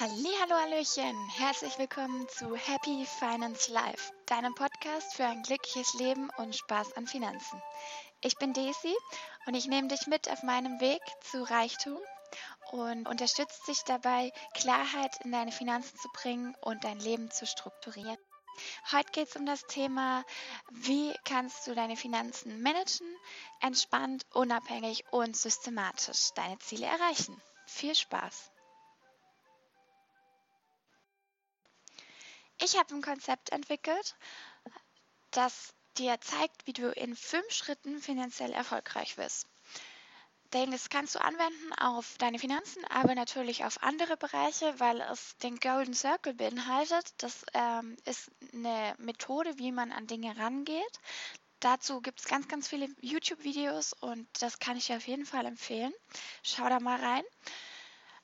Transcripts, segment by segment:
Hallo, Hallöchen! Herzlich willkommen zu Happy Finance Life, deinem Podcast für ein glückliches Leben und Spaß an Finanzen. Ich bin Daisy und ich nehme dich mit auf meinem Weg zu Reichtum und unterstütze dich dabei, Klarheit in deine Finanzen zu bringen und dein Leben zu strukturieren. Heute geht es um das Thema, wie kannst du deine Finanzen managen, entspannt, unabhängig und systematisch deine Ziele erreichen. Viel Spaß! Ich habe ein Konzept entwickelt, das dir zeigt, wie du in fünf Schritten finanziell erfolgreich wirst. Denn das kannst du anwenden auf deine Finanzen, aber natürlich auf andere Bereiche, weil es den Golden Circle beinhaltet. Das ähm, ist eine Methode, wie man an Dinge rangeht. Dazu gibt es ganz, ganz viele YouTube-Videos und das kann ich dir auf jeden Fall empfehlen. Schau da mal rein.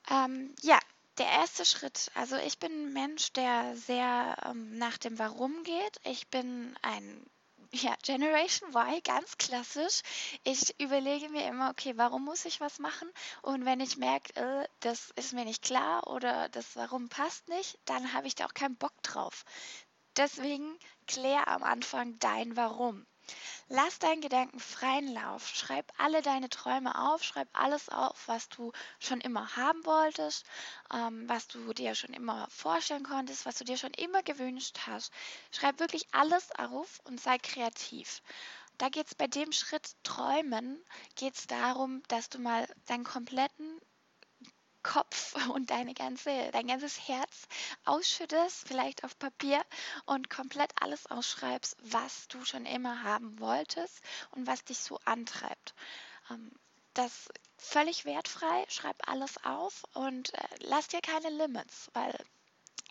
Ähm, ja, der erste Schritt, also ich bin ein Mensch, der sehr ähm, nach dem Warum geht. Ich bin ein ja, Generation Y, ganz klassisch. Ich überlege mir immer, okay, warum muss ich was machen? Und wenn ich merke, äh, das ist mir nicht klar oder das Warum passt nicht, dann habe ich da auch keinen Bock drauf. Deswegen klär am Anfang dein Warum. Lass deinen Gedanken freien Lauf. Schreib alle deine Träume auf. Schreib alles auf, was du schon immer haben wolltest, ähm, was du dir schon immer vorstellen konntest, was du dir schon immer gewünscht hast. Schreib wirklich alles auf und sei kreativ. Da geht es bei dem Schritt Träumen, geht es darum, dass du mal deinen kompletten Kopf und deine ganze, dein ganzes Herz ausschüttest, vielleicht auf Papier und komplett alles ausschreibst, was du schon immer haben wolltest und was dich so antreibt. Ähm, das völlig wertfrei, schreib alles auf und äh, lass dir keine Limits, weil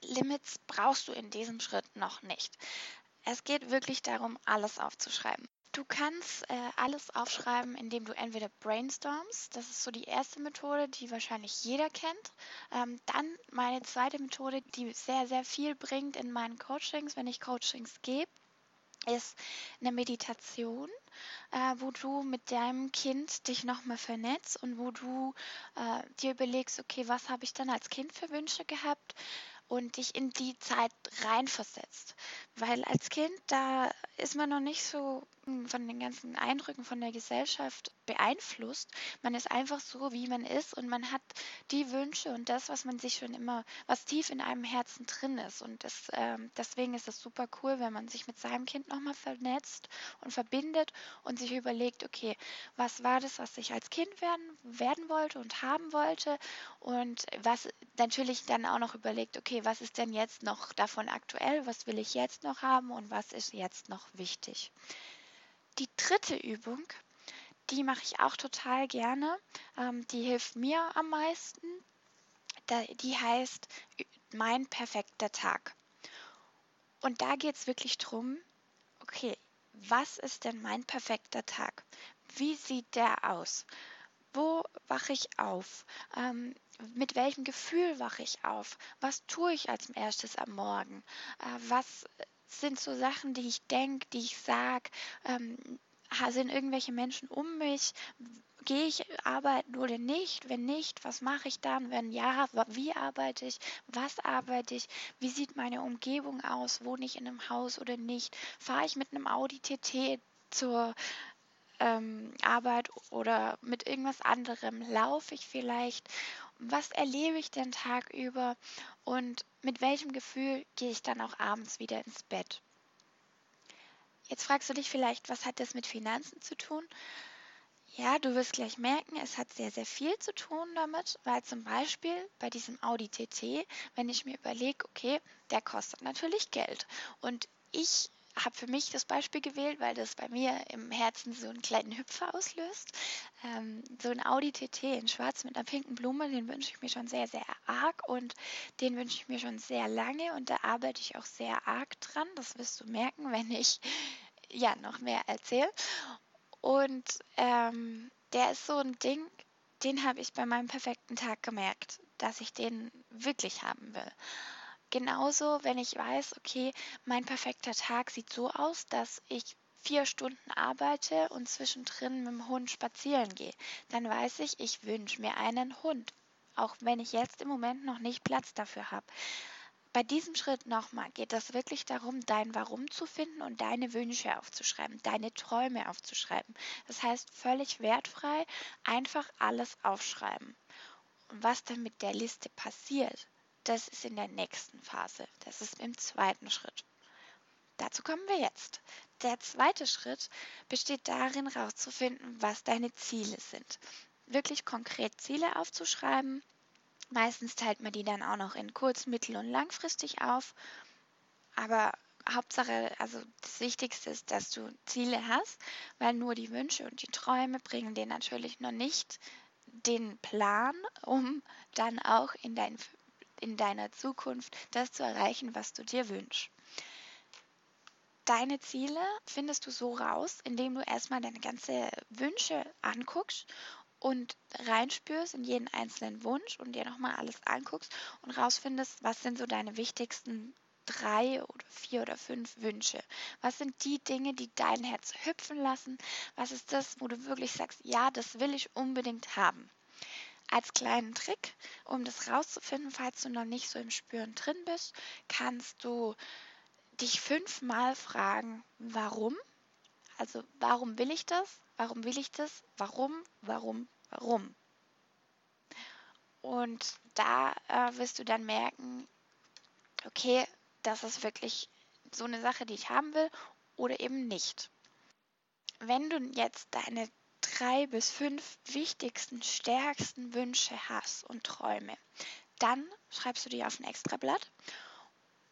Limits brauchst du in diesem Schritt noch nicht. Es geht wirklich darum, alles aufzuschreiben. Du kannst äh, alles aufschreiben, indem du entweder brainstormst, das ist so die erste Methode, die wahrscheinlich jeder kennt. Ähm, dann meine zweite Methode, die sehr, sehr viel bringt in meinen Coachings, wenn ich Coachings gebe, ist eine Meditation, äh, wo du mit deinem Kind dich nochmal vernetzt und wo du äh, dir überlegst, okay, was habe ich dann als Kind für Wünsche gehabt? und dich in die Zeit reinversetzt. Weil als Kind, da ist man noch nicht so hm, von den ganzen Eindrücken von der Gesellschaft beeinflusst. Man ist einfach so, wie man ist und man hat die Wünsche und das, was man sich schon immer, was tief in einem Herzen drin ist. Und das, äh, deswegen ist es super cool, wenn man sich mit seinem Kind nochmal vernetzt und verbindet und sich überlegt, okay, was war das, was ich als Kind werden, werden wollte und haben wollte und was natürlich dann auch noch überlegt, okay, was ist denn jetzt noch davon aktuell, was will ich jetzt noch haben und was ist jetzt noch wichtig. Die dritte Übung die mache ich auch total gerne. Ähm, die hilft mir am meisten. Die heißt Mein perfekter Tag. Und da geht es wirklich darum, okay, was ist denn mein perfekter Tag? Wie sieht der aus? Wo wache ich auf? Ähm, mit welchem Gefühl wache ich auf? Was tue ich als erstes am Morgen? Äh, was sind so Sachen, die ich denke, die ich sage? Ähm, sind irgendwelche Menschen um mich? Gehe ich arbeiten oder nicht? Wenn nicht, was mache ich dann? Wenn ja, wie arbeite ich? Was arbeite ich? Wie sieht meine Umgebung aus? Wohne ich in einem Haus oder nicht? Fahre ich mit einem Audi TT zur ähm, Arbeit oder mit irgendwas anderem? Laufe ich vielleicht? Was erlebe ich den Tag über? Und mit welchem Gefühl gehe ich dann auch abends wieder ins Bett? Jetzt fragst du dich vielleicht, was hat das mit Finanzen zu tun? Ja, du wirst gleich merken, es hat sehr, sehr viel zu tun damit, weil zum Beispiel bei diesem Audi TT, wenn ich mir überlege, okay, der kostet natürlich Geld. Und ich habe für mich das Beispiel gewählt, weil das bei mir im Herzen so einen kleinen Hüpfer auslöst. Ähm, so ein Audi TT in Schwarz mit einer pinken Blume, den wünsche ich mir schon sehr, sehr arg und den wünsche ich mir schon sehr lange und da arbeite ich auch sehr arg dran. Das wirst du merken, wenn ich ja noch mehr erzähle. Und ähm, der ist so ein Ding, den habe ich bei meinem perfekten Tag gemerkt, dass ich den wirklich haben will. Genauso, wenn ich weiß, okay, mein perfekter Tag sieht so aus, dass ich vier Stunden arbeite und zwischendrin mit dem Hund spazieren gehe, dann weiß ich, ich wünsche mir einen Hund auch wenn ich jetzt im Moment noch nicht Platz dafür habe. Bei diesem Schritt nochmal geht es wirklich darum, dein Warum zu finden und deine Wünsche aufzuschreiben, deine Träume aufzuschreiben. Das heißt, völlig wertfrei einfach alles aufschreiben. Und was dann mit der Liste passiert, das ist in der nächsten Phase. Das ist im zweiten Schritt. Dazu kommen wir jetzt. Der zweite Schritt besteht darin, herauszufinden, was deine Ziele sind. Wirklich konkret Ziele aufzuschreiben. Meistens teilt man die dann auch noch in kurz-, mittel- und langfristig auf. Aber Hauptsache, also das Wichtigste ist, dass du Ziele hast, weil nur die Wünsche und die Träume bringen dir natürlich noch nicht den Plan, um dann auch in, dein, in deiner Zukunft das zu erreichen, was du dir wünschst. Deine Ziele findest du so raus, indem du erstmal deine ganzen Wünsche anguckst und reinspürst in jeden einzelnen Wunsch und dir nochmal alles anguckst und rausfindest, was sind so deine wichtigsten drei oder vier oder fünf Wünsche? Was sind die Dinge, die dein Herz hüpfen lassen? Was ist das, wo du wirklich sagst, ja, das will ich unbedingt haben? Als kleinen Trick, um das rauszufinden, falls du noch nicht so im Spüren drin bist, kannst du dich fünfmal fragen, warum? Also warum will ich das? Warum will ich das? Warum? Warum? Warum? Und da äh, wirst du dann merken, okay, das ist wirklich so eine Sache, die ich haben will oder eben nicht. Wenn du jetzt deine drei bis fünf wichtigsten, stärksten Wünsche hast und Träume, dann schreibst du die auf ein Extrablatt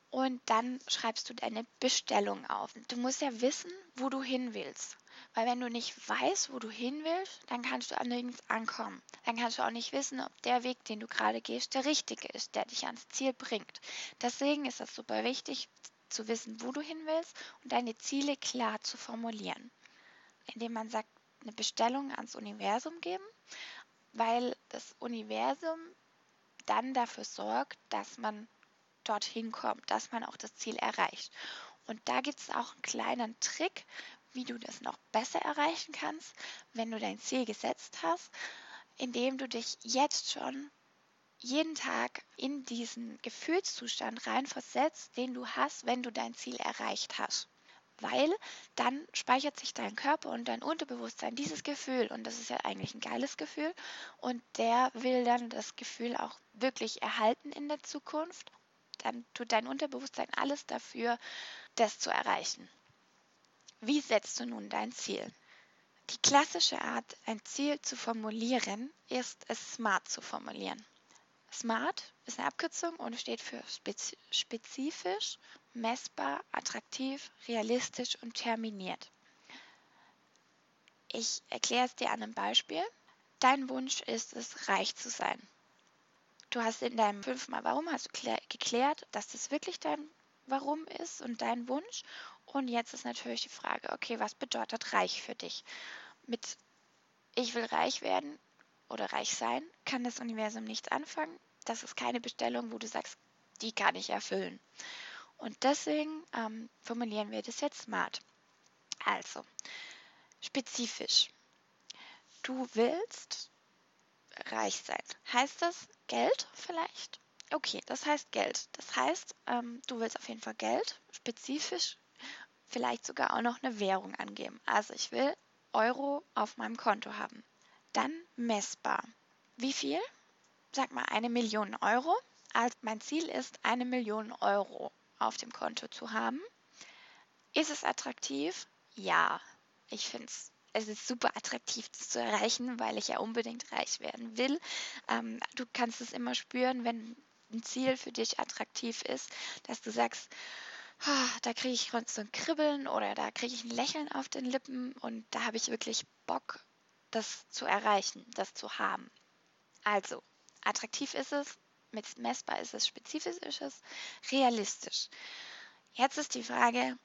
und dann schreibst du deine Bestellung auf. Du musst ja wissen, wo du hin willst. Weil wenn du nicht weißt, wo du hin willst, dann kannst du an nirgends ankommen. Dann kannst du auch nicht wissen, ob der Weg, den du gerade gehst, der richtige ist, der dich ans Ziel bringt. Deswegen ist das super wichtig, zu wissen, wo du hin willst und deine Ziele klar zu formulieren. Indem man sagt, eine Bestellung ans Universum geben, weil das Universum dann dafür sorgt, dass man dorthin kommt, dass man auch das Ziel erreicht. Und da gibt es auch einen kleinen Trick, wie du das noch besser erreichen kannst, wenn du dein Ziel gesetzt hast, indem du dich jetzt schon jeden Tag in diesen Gefühlszustand reinversetzt, den du hast, wenn du dein Ziel erreicht hast. Weil dann speichert sich dein Körper und dein Unterbewusstsein dieses Gefühl und das ist ja eigentlich ein geiles Gefühl und der will dann das Gefühl auch wirklich erhalten in der Zukunft dann tut dein Unterbewusstsein alles dafür, das zu erreichen. Wie setzt du nun dein Ziel? Die klassische Art, ein Ziel zu formulieren, ist es smart zu formulieren. Smart ist eine Abkürzung und steht für spezifisch, messbar, attraktiv, realistisch und terminiert. Ich erkläre es dir an einem Beispiel. Dein Wunsch ist es, reich zu sein. Du hast in deinem fünfmal Warum hast du geklärt, dass das wirklich dein Warum ist und dein Wunsch. Und jetzt ist natürlich die Frage, okay, was bedeutet reich für dich? Mit ich will reich werden oder reich sein, kann das Universum nichts anfangen. Das ist keine Bestellung, wo du sagst, die kann ich erfüllen. Und deswegen ähm, formulieren wir das jetzt smart. Also, spezifisch. Du willst reich sein. Heißt das Geld vielleicht? Okay, das heißt Geld. Das heißt, ähm, du willst auf jeden Fall Geld, spezifisch, vielleicht sogar auch noch eine Währung angeben. Also ich will Euro auf meinem Konto haben. Dann messbar. Wie viel? Sag mal eine Million Euro. Also mein Ziel ist, eine Million Euro auf dem Konto zu haben. Ist es attraktiv? Ja, ich finde es es ist super attraktiv, das zu erreichen, weil ich ja unbedingt reich werden will. Ähm, du kannst es immer spüren, wenn ein Ziel für dich attraktiv ist, dass du sagst, oh, da kriege ich so ein Kribbeln oder da kriege ich ein Lächeln auf den Lippen und da habe ich wirklich Bock, das zu erreichen, das zu haben. Also, attraktiv ist es, messbar ist es, spezifisch ist es, realistisch. Jetzt ist die Frage,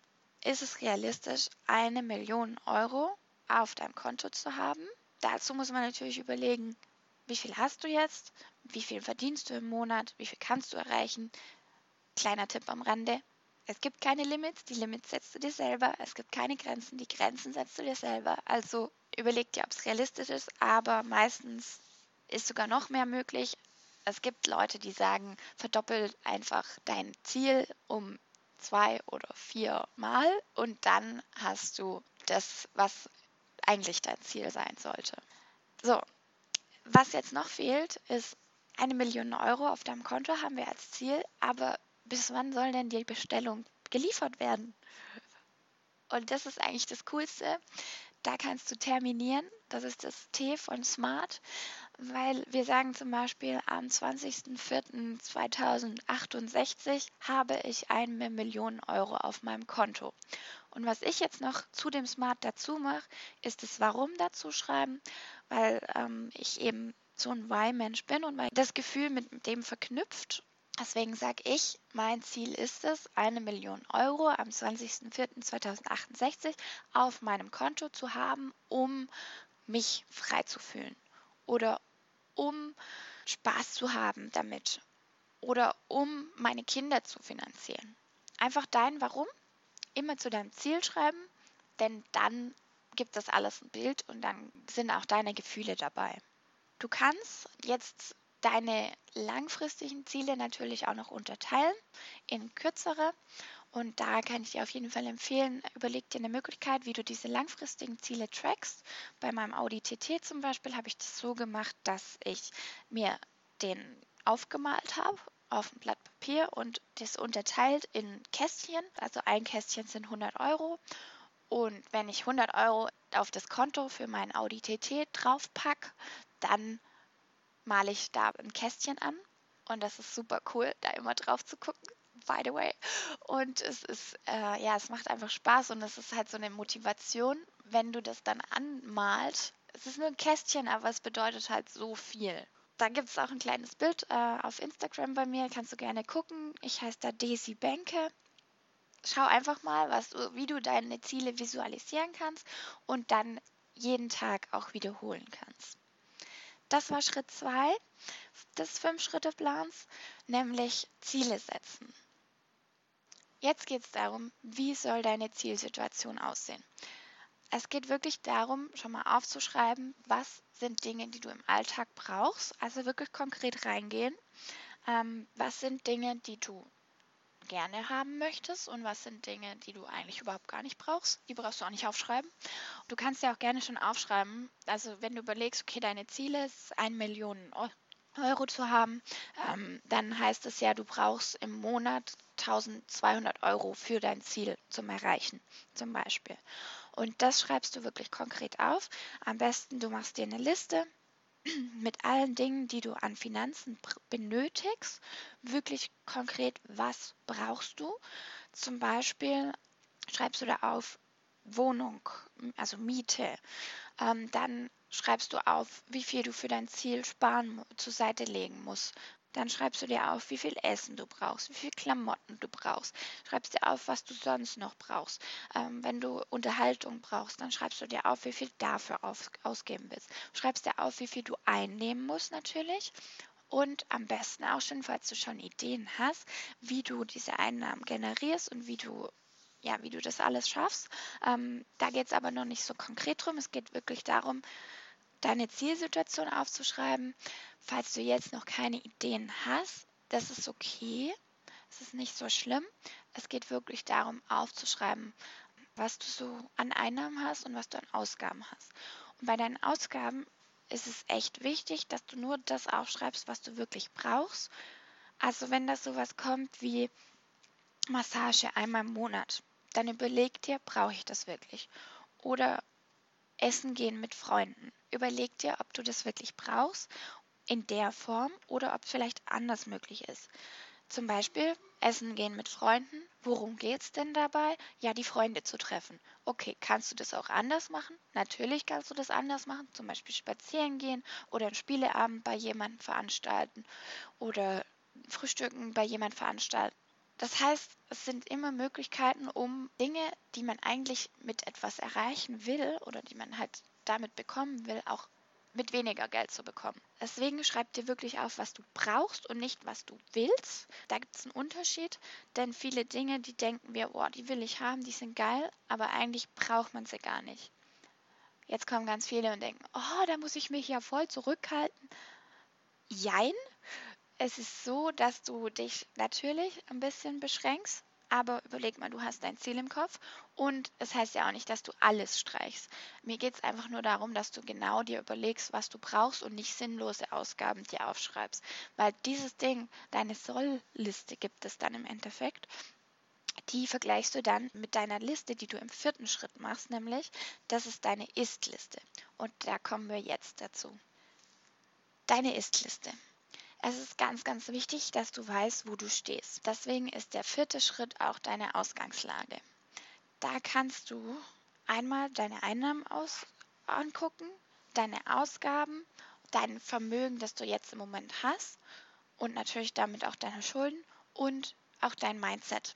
ist es realistisch, eine Million Euro auf deinem Konto zu haben. Dazu muss man natürlich überlegen, wie viel hast du jetzt, wie viel verdienst du im Monat, wie viel kannst du erreichen. Kleiner Tipp am Rande. Es gibt keine Limits, die Limits setzt du dir selber. Es gibt keine Grenzen, die Grenzen setzt du dir selber. Also überleg dir, ob es realistisch ist, aber meistens ist sogar noch mehr möglich. Es gibt Leute, die sagen, verdoppel einfach dein Ziel um zwei oder vier Mal und dann hast du das, was eigentlich dein Ziel sein sollte. So, was jetzt noch fehlt, ist eine Million Euro auf deinem Konto haben wir als Ziel, aber bis wann soll denn die Bestellung geliefert werden? Und das ist eigentlich das Coolste. Da kannst du terminieren. Das ist das T von Smart, weil wir sagen zum Beispiel am 20.04.2068 habe ich eine Million Euro auf meinem Konto. Und was ich jetzt noch zu dem Smart dazu mache, ist das Warum dazu schreiben, weil ähm, ich eben so ein Why-Mensch bin und das Gefühl mit dem verknüpft Deswegen sage ich, mein Ziel ist es, eine Million Euro am 20.04.2068 auf meinem Konto zu haben, um mich frei zu fühlen oder um Spaß zu haben damit oder um meine Kinder zu finanzieren. Einfach dein Warum immer zu deinem Ziel schreiben, denn dann gibt das alles ein Bild und dann sind auch deine Gefühle dabei. Du kannst jetzt deine langfristigen Ziele natürlich auch noch unterteilen in kürzere. Und da kann ich dir auf jeden Fall empfehlen, überleg dir eine Möglichkeit, wie du diese langfristigen Ziele trackst. Bei meinem Audi TT zum Beispiel habe ich das so gemacht, dass ich mir den aufgemalt habe auf ein Blatt Papier und das unterteilt in Kästchen. Also ein Kästchen sind 100 Euro. Und wenn ich 100 Euro auf das Konto für meinen Audi TT draufpacke, dann male ich da ein Kästchen an und das ist super cool, da immer drauf zu gucken. By the way. Und es ist, äh, ja, es macht einfach Spaß und es ist halt so eine Motivation, wenn du das dann anmalst. Es ist nur ein Kästchen, aber es bedeutet halt so viel. Da gibt es auch ein kleines Bild äh, auf Instagram bei mir, kannst du gerne gucken. Ich heiße da Daisy Benke. Schau einfach mal, was, wie du deine Ziele visualisieren kannst und dann jeden Tag auch wiederholen kannst. Das war Schritt 2 des Fünf-Schritte-Plans, nämlich Ziele setzen. Jetzt geht es darum, wie soll deine Zielsituation aussehen. Es geht wirklich darum, schon mal aufzuschreiben, was sind Dinge, die du im Alltag brauchst, also wirklich konkret reingehen. Ähm, was sind Dinge, die du gerne haben möchtest und was sind Dinge, die du eigentlich überhaupt gar nicht brauchst. Die brauchst du auch nicht aufschreiben. Du kannst ja auch gerne schon aufschreiben. Also wenn du überlegst, okay, deine Ziele ist 1 Million Euro zu haben, ähm, dann heißt es ja, du brauchst im Monat 1200 Euro für dein Ziel zum Erreichen, zum Beispiel. Und das schreibst du wirklich konkret auf. Am besten, du machst dir eine Liste mit allen Dingen, die du an Finanzen benötigst, wirklich konkret, was brauchst du. Zum Beispiel schreibst du da auf Wohnung, also Miete. Ähm, dann schreibst du auf, wie viel du für dein Ziel sparen zur Seite legen musst. Dann schreibst du dir auf, wie viel Essen du brauchst, wie viel Klamotten du brauchst. Schreibst dir auf, was du sonst noch brauchst. Ähm, wenn du Unterhaltung brauchst, dann schreibst du dir auf, wie viel dafür auf, ausgeben willst. Schreibst dir auf, wie viel du einnehmen musst natürlich. Und am besten auch schon, falls du schon Ideen hast, wie du diese Einnahmen generierst und wie du ja, wie du das alles schaffst. Ähm, da geht es aber noch nicht so konkret drum. Es geht wirklich darum, deine Zielsituation aufzuschreiben. Falls du jetzt noch keine Ideen hast, das ist okay. Es ist nicht so schlimm. Es geht wirklich darum, aufzuschreiben, was du so an Einnahmen hast und was du an Ausgaben hast. Und bei deinen Ausgaben ist es echt wichtig, dass du nur das aufschreibst, was du wirklich brauchst. Also wenn das sowas kommt wie Massage einmal im Monat, dann überleg dir, brauche ich das wirklich? Oder Essen gehen mit Freunden. Überleg dir, ob du das wirklich brauchst in der Form oder ob es vielleicht anders möglich ist. Zum Beispiel Essen gehen mit Freunden. Worum geht es denn dabei? Ja, die Freunde zu treffen. Okay, kannst du das auch anders machen? Natürlich kannst du das anders machen. Zum Beispiel spazieren gehen oder einen Spieleabend bei jemandem veranstalten oder Frühstücken bei jemandem veranstalten. Das heißt, es sind immer Möglichkeiten, um Dinge, die man eigentlich mit etwas erreichen will oder die man halt damit bekommen will, auch mit weniger Geld zu bekommen. Deswegen schreib dir wirklich auf, was du brauchst und nicht, was du willst. Da gibt es einen Unterschied, denn viele Dinge, die denken wir, oh, die will ich haben, die sind geil, aber eigentlich braucht man sie gar nicht. Jetzt kommen ganz viele und denken, oh, da muss ich mich ja voll zurückhalten. Jein, es ist so, dass du dich natürlich ein bisschen beschränkst, aber überleg mal, du hast dein Ziel im Kopf und es heißt ja auch nicht, dass du alles streichst. Mir geht es einfach nur darum, dass du genau dir überlegst, was du brauchst und nicht sinnlose Ausgaben dir aufschreibst. Weil dieses Ding, deine Soll-Liste gibt es dann im Endeffekt. Die vergleichst du dann mit deiner Liste, die du im vierten Schritt machst, nämlich das ist deine Ist-Liste. Und da kommen wir jetzt dazu. Deine Ist-Liste. Es ist ganz, ganz wichtig, dass du weißt, wo du stehst. Deswegen ist der vierte Schritt auch deine Ausgangslage. Da kannst du einmal deine Einnahmen aus angucken, deine Ausgaben, dein Vermögen, das du jetzt im Moment hast und natürlich damit auch deine Schulden und auch dein Mindset.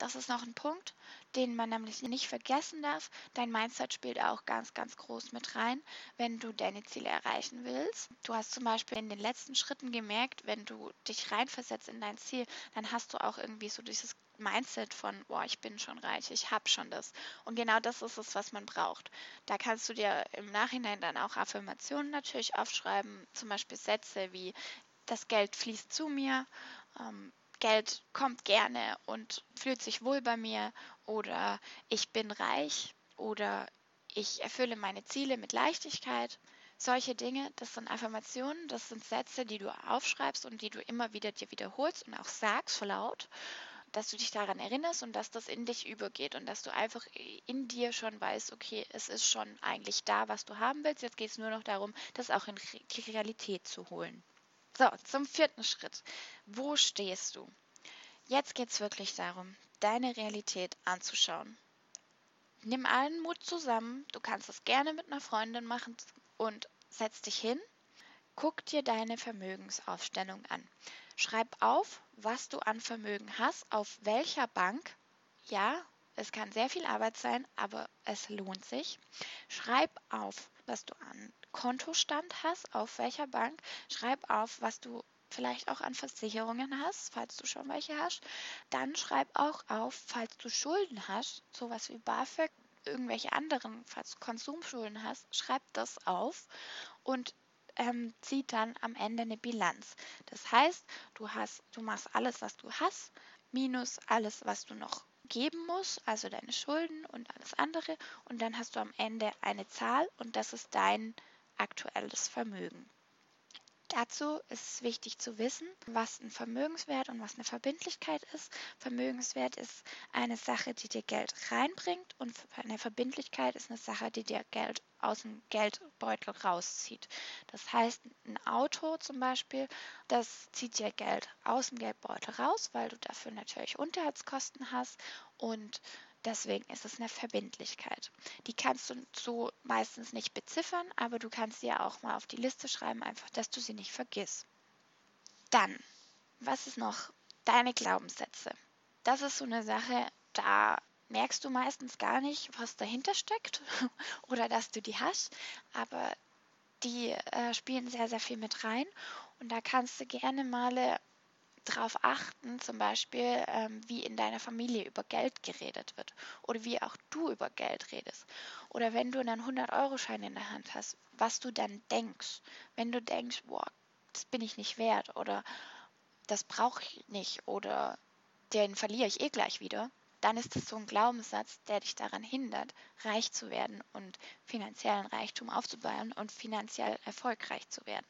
Das ist noch ein Punkt, den man nämlich nicht vergessen darf. Dein Mindset spielt auch ganz, ganz groß mit rein, wenn du deine Ziele erreichen willst. Du hast zum Beispiel in den letzten Schritten gemerkt, wenn du dich reinversetzt in dein Ziel, dann hast du auch irgendwie so dieses Mindset von, boah, ich bin schon reich, ich habe schon das. Und genau das ist es, was man braucht. Da kannst du dir im Nachhinein dann auch Affirmationen natürlich aufschreiben, zum Beispiel Sätze wie, das Geld fließt zu mir, ähm, Geld kommt gerne und fühlt sich wohl bei mir oder ich bin reich oder ich erfülle meine Ziele mit Leichtigkeit. Solche Dinge, das sind Affirmationen, das sind Sätze, die du aufschreibst und die du immer wieder dir wiederholst und auch sagst laut, dass du dich daran erinnerst und dass das in dich übergeht und dass du einfach in dir schon weißt, okay, es ist schon eigentlich da, was du haben willst. Jetzt geht es nur noch darum, das auch in die Realität zu holen. So, zum vierten Schritt. Wo stehst du? Jetzt geht es wirklich darum, deine Realität anzuschauen. Nimm allen Mut zusammen. Du kannst es gerne mit einer Freundin machen und setz dich hin. Guck dir deine Vermögensaufstellung an. Schreib auf, was du an Vermögen hast, auf welcher Bank. Ja, es kann sehr viel Arbeit sein, aber es lohnt sich. Schreib auf, was du an Kontostand hast, auf welcher Bank. Schreib auf, was du vielleicht auch an Versicherungen hast, falls du schon welche hast. Dann schreib auch auf, falls du Schulden hast, sowas wie BAföG, irgendwelche anderen, falls du Konsumschulden hast, schreib das auf und ähm, zieht dann am Ende eine Bilanz. Das heißt, du hast, du machst alles, was du hast, minus alles, was du noch geben musst, also deine Schulden und alles andere, und dann hast du am Ende eine Zahl und das ist dein aktuelles Vermögen. Dazu ist es wichtig zu wissen, was ein Vermögenswert und was eine Verbindlichkeit ist. Vermögenswert ist eine Sache, die dir Geld reinbringt und eine Verbindlichkeit ist eine Sache, die dir Geld aus dem Geldbeutel rauszieht. Das heißt, ein Auto zum Beispiel, das zieht dir Geld aus dem Geldbeutel raus, weil du dafür natürlich Unterhaltskosten hast und Deswegen ist es eine Verbindlichkeit. Die kannst du so meistens nicht beziffern, aber du kannst sie ja auch mal auf die Liste schreiben, einfach, dass du sie nicht vergisst. Dann, was ist noch? Deine Glaubenssätze. Das ist so eine Sache, da merkst du meistens gar nicht, was dahinter steckt oder dass du die hast, aber die äh, spielen sehr, sehr viel mit rein. Und da kannst du gerne mal darauf achten, zum Beispiel, ähm, wie in deiner Familie über Geld geredet wird oder wie auch du über Geld redest. Oder wenn du einen 100-Euro-Schein in der Hand hast, was du dann denkst. Wenn du denkst, boah, das bin ich nicht wert oder das brauche ich nicht oder den verliere ich eh gleich wieder, dann ist es so ein Glaubenssatz, der dich daran hindert, reich zu werden und finanziellen Reichtum aufzubauen und finanziell erfolgreich zu werden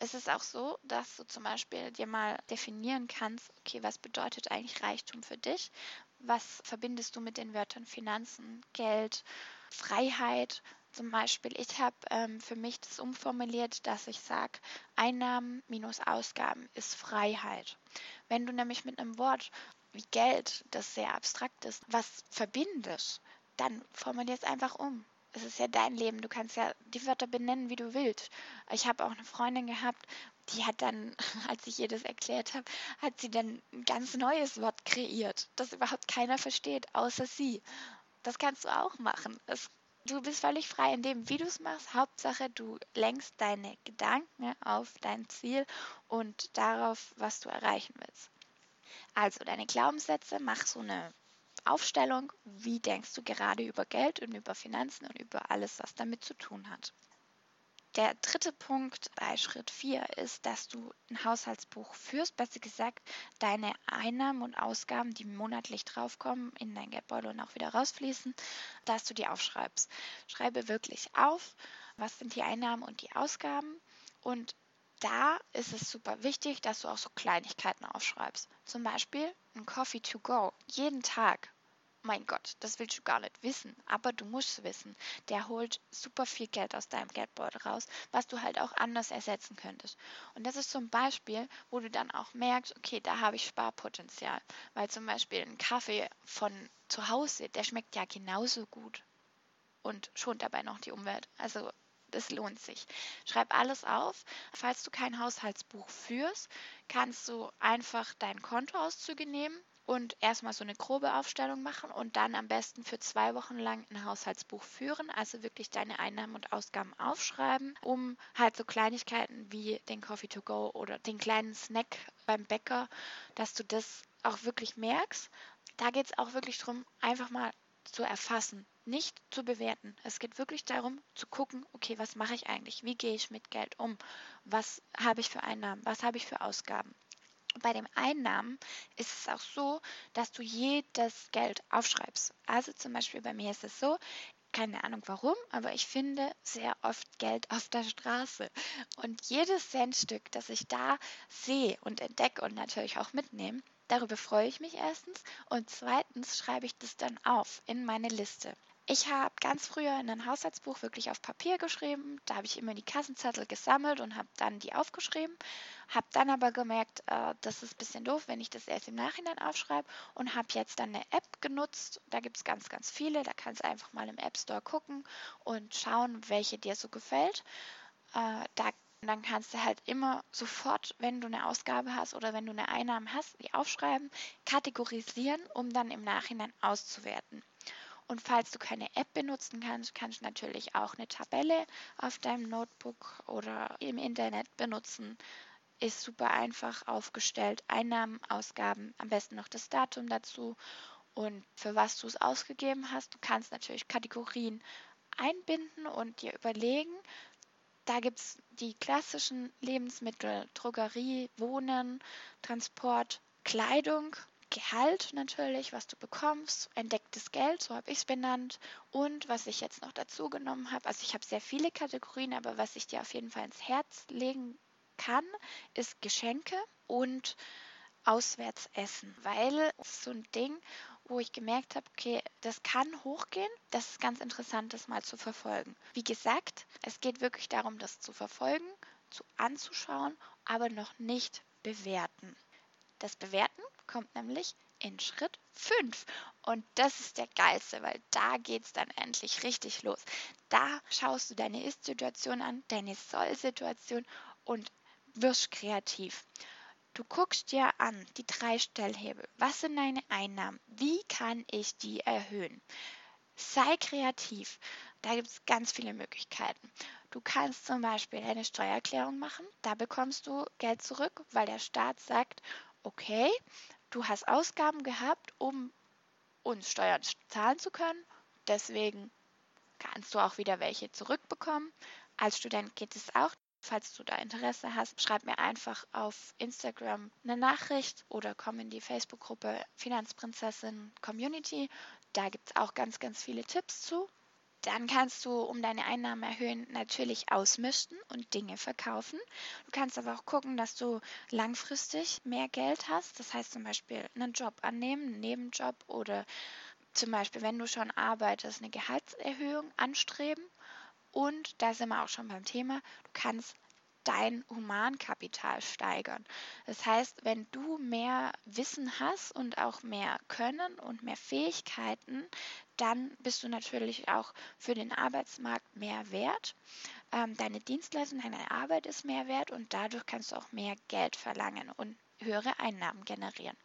es ist auch so, dass du zum Beispiel dir mal definieren kannst, okay, was bedeutet eigentlich Reichtum für dich? Was verbindest du mit den Wörtern Finanzen, Geld, Freiheit? Zum Beispiel, ich habe ähm, für mich das umformuliert, dass ich sage, Einnahmen minus Ausgaben ist Freiheit. Wenn du nämlich mit einem Wort wie Geld, das sehr abstrakt ist, was verbindest, dann formulier es einfach um es ist ja dein Leben, du kannst ja die Wörter benennen, wie du willst. Ich habe auch eine Freundin gehabt, die hat dann, als ich ihr das erklärt habe, hat sie dann ein ganz neues Wort kreiert, das überhaupt keiner versteht, außer sie. Das kannst du auch machen. Es, du bist völlig frei in dem, wie du es machst. Hauptsache, du lenkst deine Gedanken auf dein Ziel und darauf, was du erreichen willst. Also deine Glaubenssätze, mach so eine Aufstellung, wie denkst du gerade über Geld und über Finanzen und über alles, was damit zu tun hat. Der dritte Punkt bei Schritt 4 ist, dass du ein Haushaltsbuch führst, besser gesagt, deine Einnahmen und Ausgaben, die monatlich draufkommen, in dein Geldbeutel und auch wieder rausfließen, dass du die aufschreibst. Schreibe wirklich auf, was sind die Einnahmen und die Ausgaben und da ist es super wichtig, dass du auch so Kleinigkeiten aufschreibst. Zum Beispiel ein Coffee to go. Jeden Tag mein Gott, das willst du gar nicht wissen, aber du musst wissen, der holt super viel Geld aus deinem Geldbeutel raus, was du halt auch anders ersetzen könntest. Und das ist zum Beispiel, wo du dann auch merkst, okay, da habe ich Sparpotenzial, weil zum Beispiel ein Kaffee von zu Hause, der schmeckt ja genauso gut und schont dabei noch die Umwelt. Also das lohnt sich. Schreib alles auf. Falls du kein Haushaltsbuch führst, kannst du einfach deinen Kontoauszüge nehmen und erstmal so eine grobe Aufstellung machen und dann am besten für zwei Wochen lang ein Haushaltsbuch führen, also wirklich deine Einnahmen und Ausgaben aufschreiben, um halt so Kleinigkeiten wie den Coffee to go oder den kleinen Snack beim Bäcker, dass du das auch wirklich merkst. Da geht es auch wirklich darum, einfach mal zu erfassen, nicht zu bewerten. Es geht wirklich darum zu gucken, okay, was mache ich eigentlich? Wie gehe ich mit Geld um? Was habe ich für Einnahmen? Was habe ich für Ausgaben? bei den Einnahmen ist es auch so, dass du jedes Geld aufschreibst. Also zum Beispiel bei mir ist es so, keine Ahnung warum, aber ich finde sehr oft Geld auf der Straße. Und jedes Centstück, das ich da sehe und entdecke und natürlich auch mitnehme, darüber freue ich mich erstens und zweitens schreibe ich das dann auf in meine Liste. Ich habe ganz früher in ein Haushaltsbuch wirklich auf Papier geschrieben. Da habe ich immer die Kassenzettel gesammelt und habe dann die aufgeschrieben. Habe dann aber gemerkt, äh, das ist ein bisschen doof, wenn ich das erst im Nachhinein aufschreibe und habe jetzt dann eine App genutzt. Da gibt es ganz, ganz viele. Da kannst du einfach mal im App Store gucken und schauen, welche dir so gefällt. Äh, da dann kannst du halt immer sofort, wenn du eine Ausgabe hast oder wenn du eine Einnahme hast, die aufschreiben, kategorisieren, um dann im Nachhinein auszuwerten. Und falls du keine App benutzen kannst, kannst du natürlich auch eine Tabelle auf deinem Notebook oder im Internet benutzen. Ist super einfach aufgestellt. Einnahmen, Ausgaben, am besten noch das Datum dazu und für was du es ausgegeben hast. Du kannst natürlich Kategorien einbinden und dir überlegen. Da gibt es die klassischen Lebensmittel, Drogerie, Wohnen, Transport, Kleidung Gehalt natürlich, was du bekommst, entdecktes Geld, so habe ich es benannt. Und was ich jetzt noch dazu genommen habe, also ich habe sehr viele Kategorien, aber was ich dir auf jeden Fall ins Herz legen kann, ist Geschenke und Auswärtsessen, weil es ist so ein Ding, wo ich gemerkt habe, okay, das kann hochgehen. Das ist ganz interessant, das mal zu verfolgen. Wie gesagt, es geht wirklich darum, das zu verfolgen, zu anzuschauen, aber noch nicht bewerten. Das Bewerten kommt nämlich in Schritt 5. Und das ist der geilste, weil da geht es dann endlich richtig los. Da schaust du deine Ist-Situation an, deine Soll-Situation und wirst kreativ. Du guckst dir an die drei Stellhebel. Was sind deine Einnahmen? Wie kann ich die erhöhen? Sei kreativ. Da gibt es ganz viele Möglichkeiten. Du kannst zum Beispiel eine Steuererklärung machen. Da bekommst du Geld zurück, weil der Staat sagt, okay, du hast Ausgaben gehabt, um uns Steuern zahlen zu können. Deswegen kannst du auch wieder welche zurückbekommen. Als Student geht es auch. Falls du da Interesse hast, schreib mir einfach auf Instagram eine Nachricht oder komm in die Facebook-Gruppe Finanzprinzessin Community. Da gibt es auch ganz, ganz viele Tipps zu. Dann kannst du, um deine Einnahmen erhöhen, natürlich ausmischen und Dinge verkaufen. Du kannst aber auch gucken, dass du langfristig mehr Geld hast. Das heißt zum Beispiel einen Job annehmen, einen Nebenjob oder zum Beispiel, wenn du schon arbeitest, eine Gehaltserhöhung anstreben. Und da sind wir auch schon beim Thema, du kannst dein Humankapital steigern. Das heißt, wenn du mehr Wissen hast und auch mehr Können und mehr Fähigkeiten, dann bist du natürlich auch für den Arbeitsmarkt mehr wert. Ähm, deine Dienstleistung, deine Arbeit ist mehr wert und dadurch kannst du auch mehr Geld verlangen und höhere Einnahmen generieren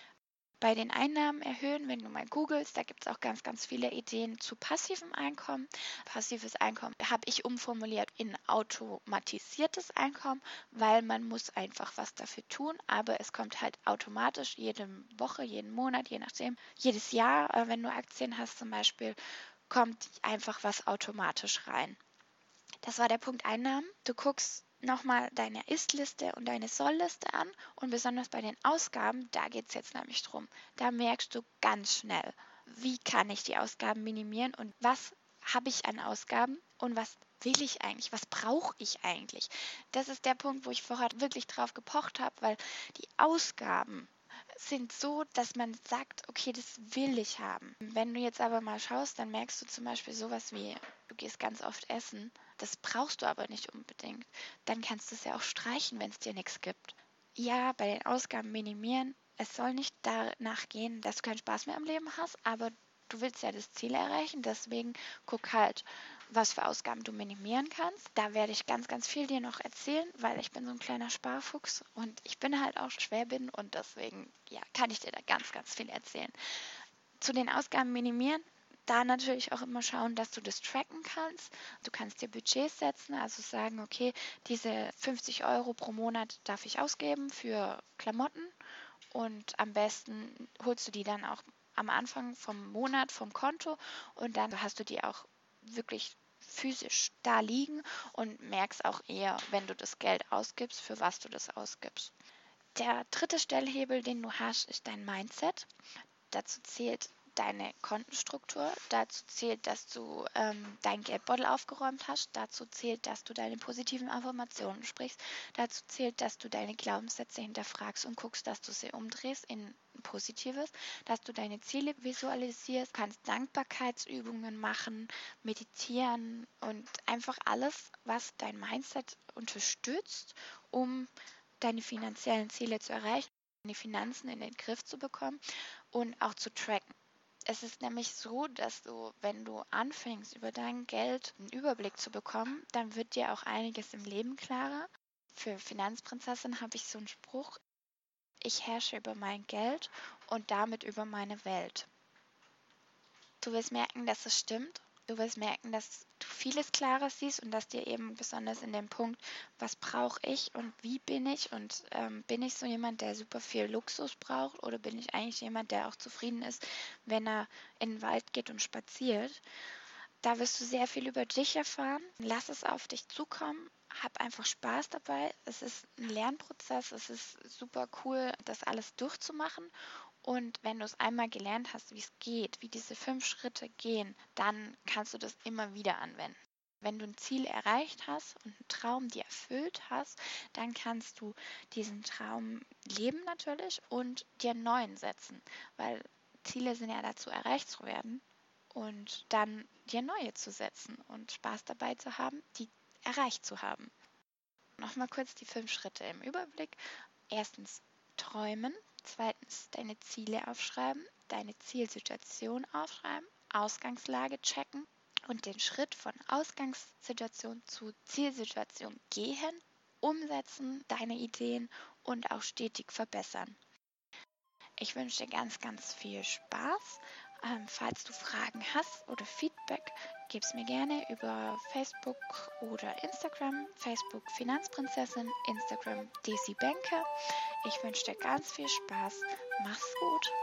bei den Einnahmen erhöhen, wenn du mal googelst, da gibt es auch ganz, ganz viele Ideen zu passivem Einkommen. Passives Einkommen habe ich umformuliert in automatisiertes Einkommen, weil man muss einfach was dafür tun, aber es kommt halt automatisch jede Woche, jeden Monat, je nachdem, jedes Jahr, äh, wenn du Aktien hast zum Beispiel, kommt einfach was automatisch rein. Das war der Punkt Einnahmen. Du guckst nochmal deine Ist-Liste und deine Soll-Liste an und besonders bei den Ausgaben, da geht es jetzt nämlich drum. Da merkst du ganz schnell, wie kann ich die Ausgaben minimieren und was habe ich an Ausgaben und was will ich eigentlich, was brauche ich eigentlich. Das ist der Punkt, wo ich vorher wirklich drauf gepocht habe, weil die Ausgaben sind so, dass man sagt, okay, das will ich haben. Wenn du jetzt aber mal schaust, dann merkst du zum Beispiel sowas wie, du gehst ganz oft essen, das brauchst du aber nicht unbedingt. Dann kannst du es ja auch streichen, wenn es dir nichts gibt. Ja, bei den Ausgaben minimieren. Es soll nicht danach gehen, dass du keinen Spaß mehr am Leben hast, aber du willst ja das Ziel erreichen. Deswegen guck halt, was für Ausgaben du minimieren kannst. Da werde ich ganz, ganz viel dir noch erzählen, weil ich bin so ein kleiner Sparfuchs und ich bin halt auch Schwäbin und deswegen ja, kann ich dir da ganz, ganz viel erzählen. Zu den Ausgaben minimieren, da natürlich auch immer schauen, dass du das tracken kannst. Du kannst dir Budgets setzen, also sagen, okay, diese 50 Euro pro Monat darf ich ausgeben für Klamotten und am besten holst du die dann auch am Anfang vom Monat vom Konto und dann hast du die auch wirklich physisch da liegen und merkst auch eher, wenn du das Geld ausgibst, für was du das ausgibst. Der dritte Stellhebel, den du hast, ist dein Mindset. Dazu zählt deine Kontenstruktur. Dazu zählt, dass du ähm, deinen Geldbeutel aufgeräumt hast. Dazu zählt, dass du deine positiven Affirmationen sprichst. Dazu zählt, dass du deine Glaubenssätze hinterfragst und guckst, dass du sie umdrehst in Positives, dass du deine Ziele visualisierst, kannst Dankbarkeitsübungen machen, meditieren und einfach alles, was dein Mindset unterstützt, um deine finanziellen Ziele zu erreichen, die Finanzen in den Griff zu bekommen und auch zu tracken. Es ist nämlich so, dass du, wenn du anfängst, über dein Geld einen Überblick zu bekommen, dann wird dir auch einiges im Leben klarer. Für Finanzprinzessin habe ich so einen Spruch, ich herrsche über mein Geld und damit über meine Welt. Du wirst merken, dass es stimmt Du wirst merken, dass du vieles klarer siehst und dass dir eben besonders in dem Punkt, was brauche ich und wie bin ich und ähm, bin ich so jemand, der super viel Luxus braucht oder bin ich eigentlich jemand, der auch zufrieden ist, wenn er in den Wald geht und spaziert. Da wirst du sehr viel über dich erfahren. Lass es auf dich zukommen. Hab einfach Spaß dabei. Es ist ein Lernprozess. Es ist super cool, das alles durchzumachen. Und wenn du es einmal gelernt hast, wie es geht, wie diese fünf Schritte gehen, dann kannst du das immer wieder anwenden. Wenn du ein Ziel erreicht hast und einen Traum dir erfüllt hast, dann kannst du diesen Traum leben natürlich und dir einen neuen setzen, weil Ziele sind ja dazu erreicht zu werden und dann dir neue zu setzen und Spaß dabei zu haben, die erreicht zu haben. Nochmal kurz die fünf Schritte im Überblick. Erstens träumen, Zweitens deine Ziele aufschreiben, deine Zielsituation aufschreiben, Ausgangslage checken und den Schritt von Ausgangssituation zu Zielsituation gehen, umsetzen, deine Ideen und auch stetig verbessern. Ich wünsche dir ganz, ganz viel Spaß. Ähm, falls du Fragen hast oder Feedback, gib es mir gerne über Facebook oder Instagram. Facebook Finanzprinzessin, Instagram Desi Banker. Ich wünsche dir ganz viel Spaß. Mach's gut.